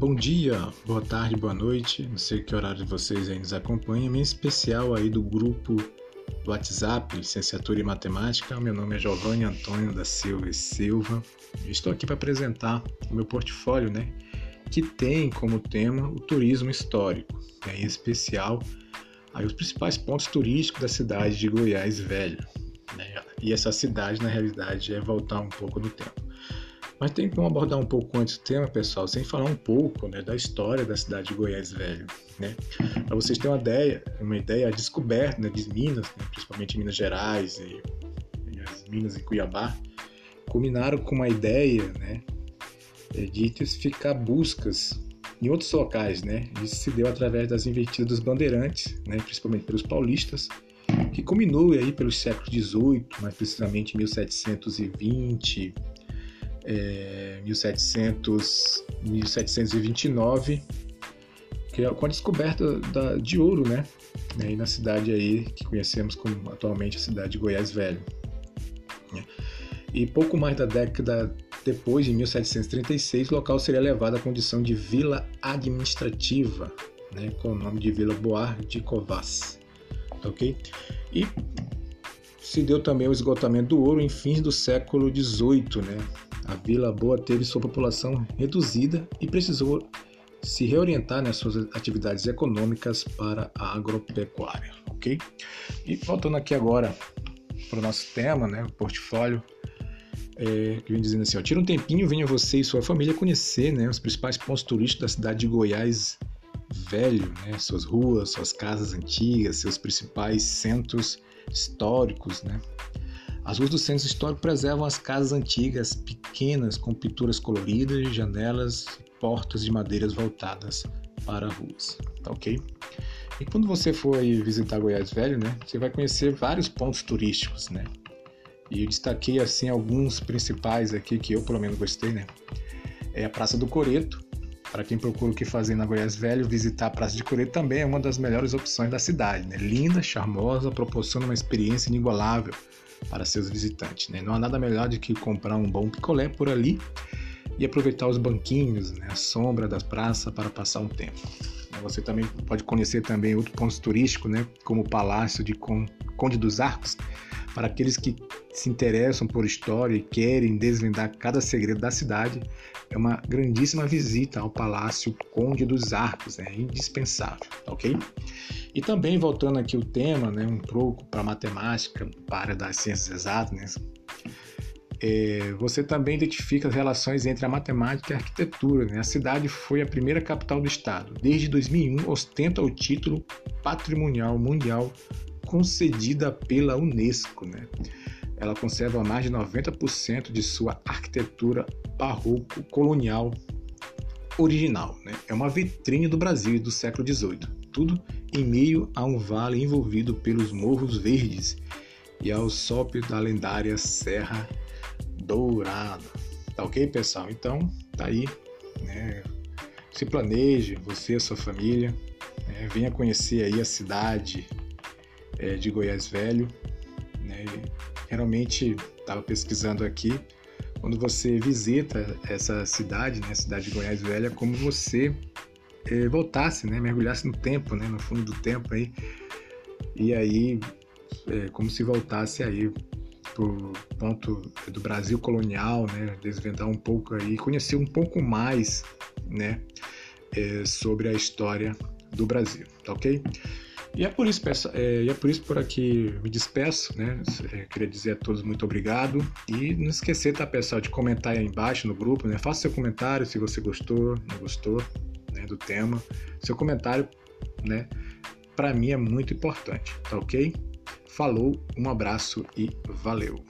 Bom dia, boa tarde, boa noite. Não sei que horário vocês aí nos acompanham, em especial aí do grupo do WhatsApp, Licenciatura em Matemática. Meu nome é Giovanni Antônio da Silva e Silva. Estou aqui para apresentar o meu portfólio, né? Que tem como tema o turismo histórico, né, em especial aí os principais pontos turísticos da cidade de Goiás Velho. Né? E essa cidade, na realidade, é voltar um pouco no tempo. Mas tem como abordar um pouco antes o tema, pessoal, sem falar um pouco né, da história da cidade de Goiás Velho. Né? Para vocês terem uma ideia, uma ideia, a descoberta né, de Minas, né, principalmente Minas Gerais e, e, as Minas em Cuiabá, culminaram com uma ideia né, de intensificar buscas em outros locais. Né? Isso se deu através das investidas dos bandeirantes, né, principalmente pelos paulistas, que culminou aí pelos séculos XVIII, mais precisamente 1720, é, 1700, 1729, que é com a descoberta da, de ouro, né? Aí na cidade aí que conhecemos como atualmente a cidade de Goiás Velho. Né? E pouco mais da década depois, em 1736, o local seria levado à condição de vila administrativa, né, com o nome de Vila Boar de Covas. Ok? E se deu também o esgotamento do ouro em fins do século XVIII, né? A Vila Boa teve sua população reduzida e precisou se reorientar nas suas atividades econômicas para a agropecuária, ok? E voltando aqui agora para o nosso tema, né, o portfólio, é, que vem dizendo assim, ó, tira um tempinho, venha você e sua família conhecer, né, os principais pontos turísticos da cidade de Goiás velho, né, suas ruas, suas casas antigas, seus principais centros históricos, né, as ruas do centro histórico preservam as casas antigas, pequenas, com pinturas coloridas, janelas portas de madeiras voltadas para ruas, tá ok? E quando você for visitar Goiás Velho, né, você vai conhecer vários pontos turísticos, né? E eu destaquei assim alguns principais aqui que eu pelo menos gostei, né? É a Praça do Coreto. Para quem procura o que fazer na Goiás Velho, visitar a Praça de Coreto também é uma das melhores opções da cidade, né? Linda, charmosa, proporciona uma experiência inigualável para seus visitantes. Né? Não há nada melhor do que comprar um bom picolé por ali e aproveitar os banquinhos, né? a sombra das praças para passar um tempo. Você também pode conhecer também outros pontos turísticos, né? como o Palácio de Conde dos Arcos, para aqueles que se interessam por história e querem desvendar cada segredo da cidade, é uma grandíssima visita ao Palácio Conde dos Arcos, é indispensável, ok? E também voltando aqui o tema, né, um pouco para matemática, para área das ciências exatas, né, é, você também identifica as relações entre a matemática e a arquitetura. Né? A cidade foi a primeira capital do estado. Desde 2001, ostenta o título patrimonial mundial concedida pela Unesco. Né? Ela conserva mais de 90% de sua arquitetura barroco colonial original. Né? É uma vitrine do Brasil do século XVIII. Tudo em meio a um vale envolvido pelos morros verdes e ao sopro da lendária Serra Dourada. Tá ok, pessoal? Então, tá aí. Né? Se planeje, você e a sua família. Né? Venha conhecer aí a cidade é, de Goiás Velho. Né? Realmente estava pesquisando aqui. Quando você visita essa cidade, né, a cidade de Goiás Velha, é como você é, voltasse, né, mergulhasse no tempo, né, no fundo do tempo aí, e aí é, como se voltasse aí pro ponto do Brasil colonial, né, desvendar um pouco aí, conhecer um pouco mais, né, é, sobre a história do Brasil, tá ok? E é por isso, é, é por isso por aqui me despeço, né? É, queria dizer a todos muito obrigado e não esquecer, tá, pessoal, de comentar aí embaixo no grupo, né? Faça seu comentário se você gostou, não gostou né, do tema. Seu comentário, né? Para mim é muito importante, tá ok? Falou, um abraço e valeu!